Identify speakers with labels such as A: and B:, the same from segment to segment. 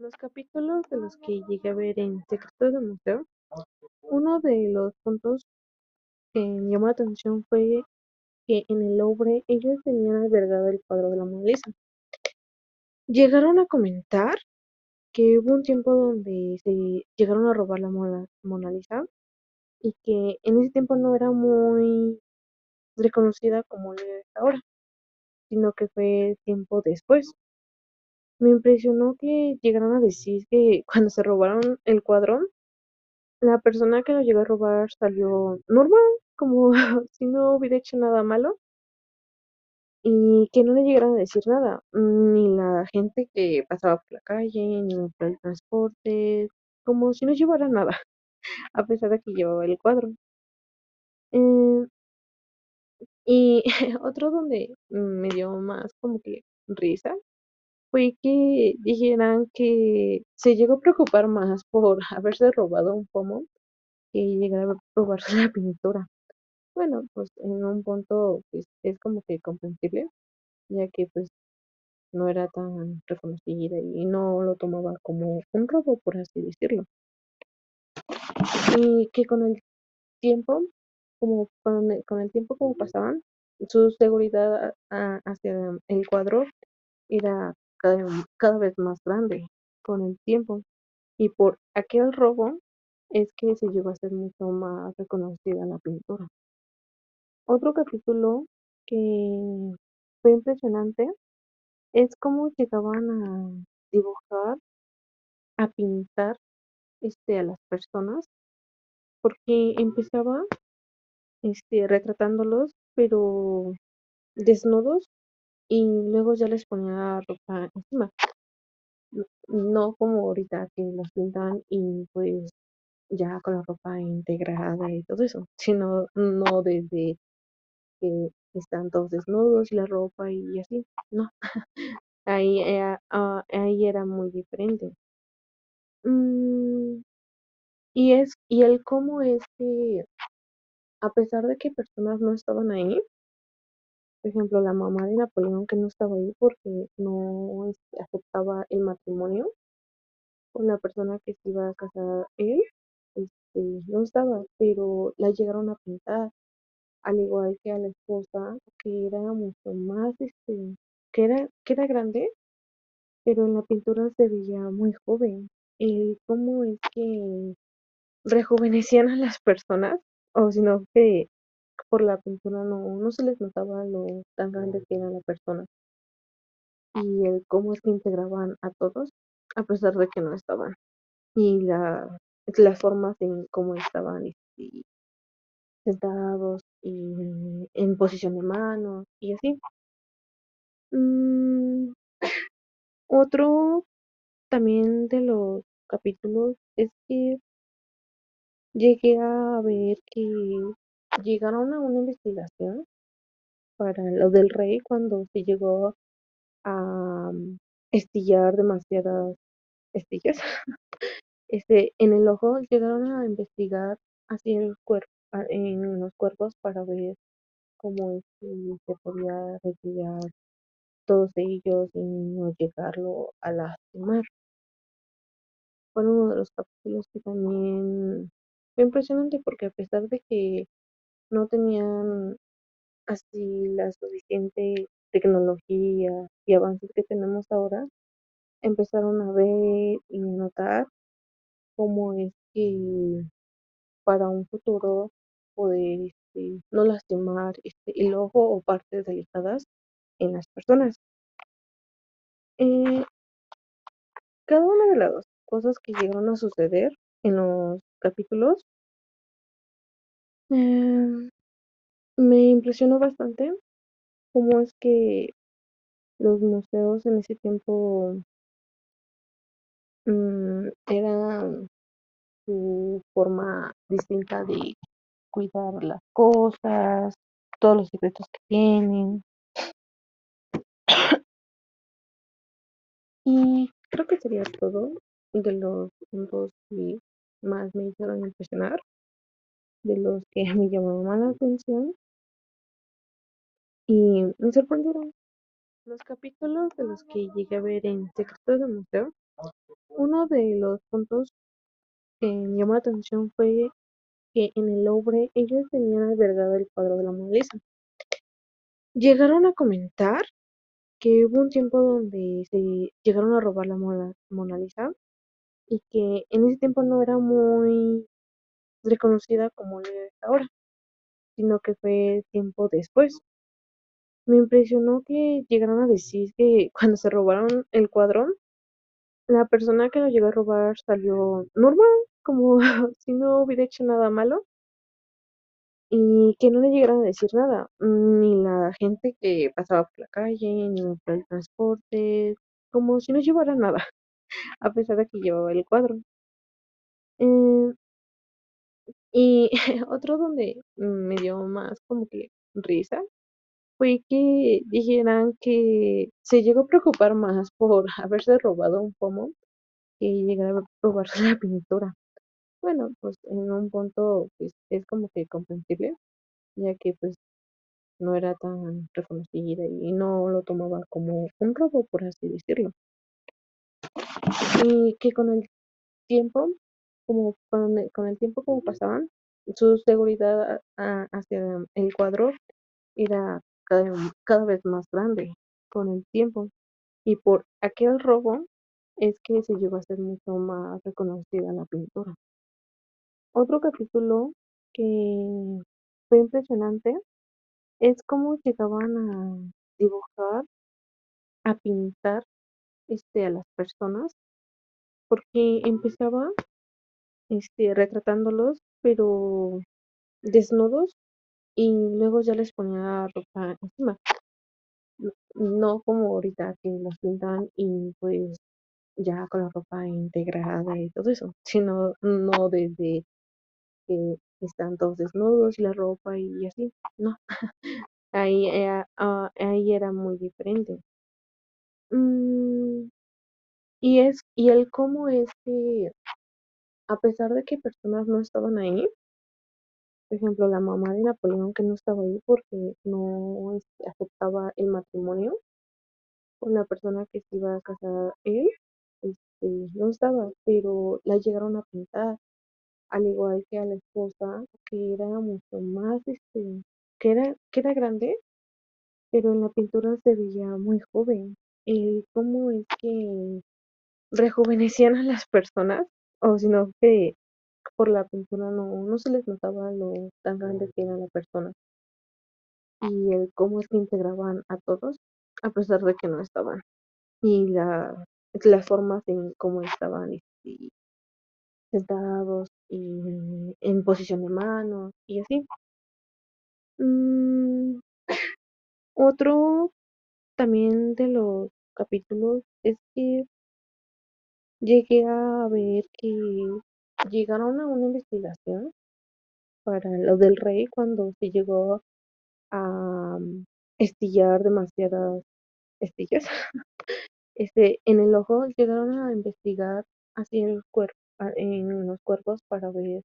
A: Los capítulos de los que llegué a ver en Secretos del Museo, uno de los puntos que me llamó la atención fue que en el Louvre ellos tenían albergado el cuadro de la Mona Lisa. Llegaron a comentar que hubo un tiempo donde se llegaron a robar la Mona, Mona Lisa y que en ese tiempo no era muy reconocida como lo es ahora, sino que fue tiempo después. Me impresionó que llegaron a decir que cuando se robaron el cuadro, la persona que lo llegó a robar salió normal, como si no hubiera hecho nada malo, y que no le llegaron a decir nada, ni la gente que pasaba por la calle, ni por el transporte, como si no llevara nada, a pesar de que llevaba el cuadro. Eh, y otro donde me dio más como que risa fue que dijeran que se llegó a preocupar más por haberse robado un pomo que llegar a robarse la pintura. Bueno, pues en un punto pues, es como que comprensible, ya que pues no era tan reconocida y no lo tomaba como un robo, por así decirlo. Y que con el tiempo, como con el, con el tiempo como pasaban, su seguridad hacia el cuadro era cada, vez más grande con el tiempo. Y por aquel robo es que se llegó a ser mucho más reconocida la pintura. Otro capítulo que fue impresionante es cómo llegaban a dibujar, a pintar este, a las personas, porque empezaba este, retratándolos, pero desnudos, y luego ya les ponía ropa encima. No como ahorita que los pintan y pues ya con la ropa integrada y todo eso, sino no desde que están todos desnudos y la ropa y así, no. ahí, era, ah, ahí era muy diferente. Mm, y es, y el cómo es que, a pesar de que personas no estaban ahí, por ejemplo, la mamá de Napoleón que no estaba ahí porque no este, aceptaba el matrimonio con la persona que se iba a casar él, este, no estaba, pero la llegaron a pintar al igual que a la esposa, que era mucho más, este, que era, que era grande, pero en la pintura se veía muy joven. Y cómo es que rejuvenecían a las personas, o sino que por la pintura no, no se les notaba lo tan grande que era la persona. Y el cómo es que integraban a todos, a pesar de que no estaban. Y la, las formas en cómo estaban este, sentados y en posición de manos y así. Mm, otro también de los capítulos es que llegué a ver que llegaron a una investigación para lo del rey cuando se llegó a estillar demasiadas estillas este en el ojo llegaron a investigar así el cuerpo en los cuerpos para ver cómo es que se podía retirar todos ellos y no llegarlo a lastimar. Fue uno de los capítulos que también fue impresionante porque a pesar de que no tenían así la suficiente tecnología y avances que tenemos ahora, empezaron a ver y notar cómo es que para un futuro poder este, no lastimar este, el ojo o partes delicadas en las personas. Eh, cada una de las cosas que llegaron a suceder en los capítulos eh, me impresionó bastante cómo es que los museos en ese tiempo mm, eran su forma distinta de cuidar las cosas, todos los secretos que tienen. Y creo que sería todo de los puntos que más me hicieron impresionar, de los que me llamaron la atención y me sorprendieron. Los capítulos de los que llegué a ver en Secretos del Museo Uno de los puntos que me llamó la atención fue que en el Louvre ellos tenían albergado el cuadro de la Mona Lisa. Llegaron a comentar que hubo un tiempo donde se llegaron a robar la Mona Lisa y que en ese tiempo no era muy reconocida como lo ahora, sino que fue tiempo después. Me impresionó que llegaron a decir que cuando se robaron el cuadro, la persona que lo llegó a robar salió normal, como si no hubiera hecho nada malo, y que no le llegaron a decir nada, ni la gente que pasaba por la calle, ni el transporte, como si no llevara nada, a pesar de que llevaba el cuadro. Eh, y otro donde me dio más como que risa fue que dijeran que se llegó a preocupar más por haberse robado un pomo que llegar a robarse la pintura. Bueno, pues en un punto pues es como que comprensible, ya que pues no era tan reconocida y no lo tomaba como un robo, por así decirlo. Y que con el tiempo, como con el, con el tiempo como pasaban, su seguridad a- hacia el cuadro era cada, cada vez más grande con el tiempo. Y por aquel robo es que se llegó a ser mucho más reconocida la pintura. Otro capítulo que fue impresionante es cómo llegaban a dibujar, a pintar este, a las personas, porque empezaba este, retratándolos, pero desnudos, y luego ya les ponía ropa encima. No como ahorita que los pintan y pues ya con la ropa integrada y todo eso, sino no desde que están todos desnudos y la ropa y así, no, ahí era, ah, ahí era muy diferente. Mm, y es, y el cómo es que, a pesar de que personas no estaban ahí, por ejemplo, la mamá de Napoleón que no estaba ahí porque no este, aceptaba el matrimonio con la persona que se iba a casar él, este, no estaba, pero la llegaron a pintar, al igual que a la esposa, que era mucho más, este, que era, que era grande, pero en la pintura se veía muy joven. El cómo es que rejuvenecían a las personas, o sino que por la pintura no, no se les notaba lo tan grande que era la persona. Y el cómo es que integraban a todos, a pesar de que no estaban. Y la, las formas en cómo estaban este, sentados y en posición de manos y así. Mm, otro también de los capítulos es que llegué a ver que llegaron a una investigación para lo del rey cuando se llegó a mm, estillar demasiadas estillas este, en el ojo, llegaron a investigar así el cuerpo, en los cuerpos para ver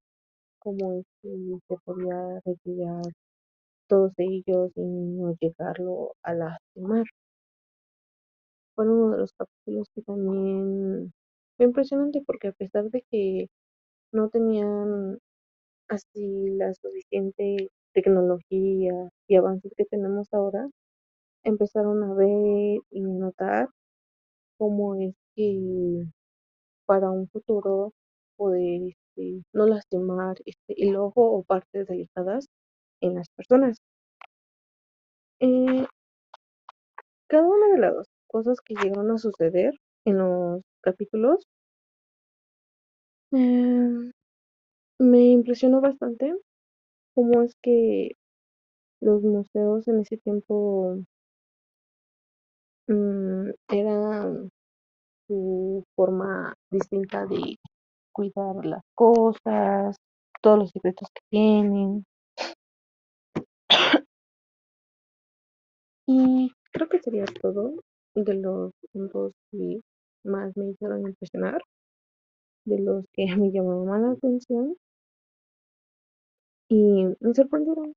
A: cómo es que se podía retirar todos ellos y no llegarlo a lastimar. Fue uno de los capítulos que también fue impresionante porque a pesar de que no tenían así la suficiente tecnología y avances que tenemos ahora, empezaron a ver y notar cómo es que para un futuro poder este, no lastimar este, el ojo o partes delicadas en las personas. Eh, cada una de las cosas que llegaron a suceder en los capítulos eh, me impresionó bastante cómo es que los museos en ese tiempo mm, eran su forma distinta de cuidar las cosas, todos los secretos que tienen. Y creo que sería todo de los puntos que más me hicieron impresionar, de los que me llamaron más la atención y me sorprendieron.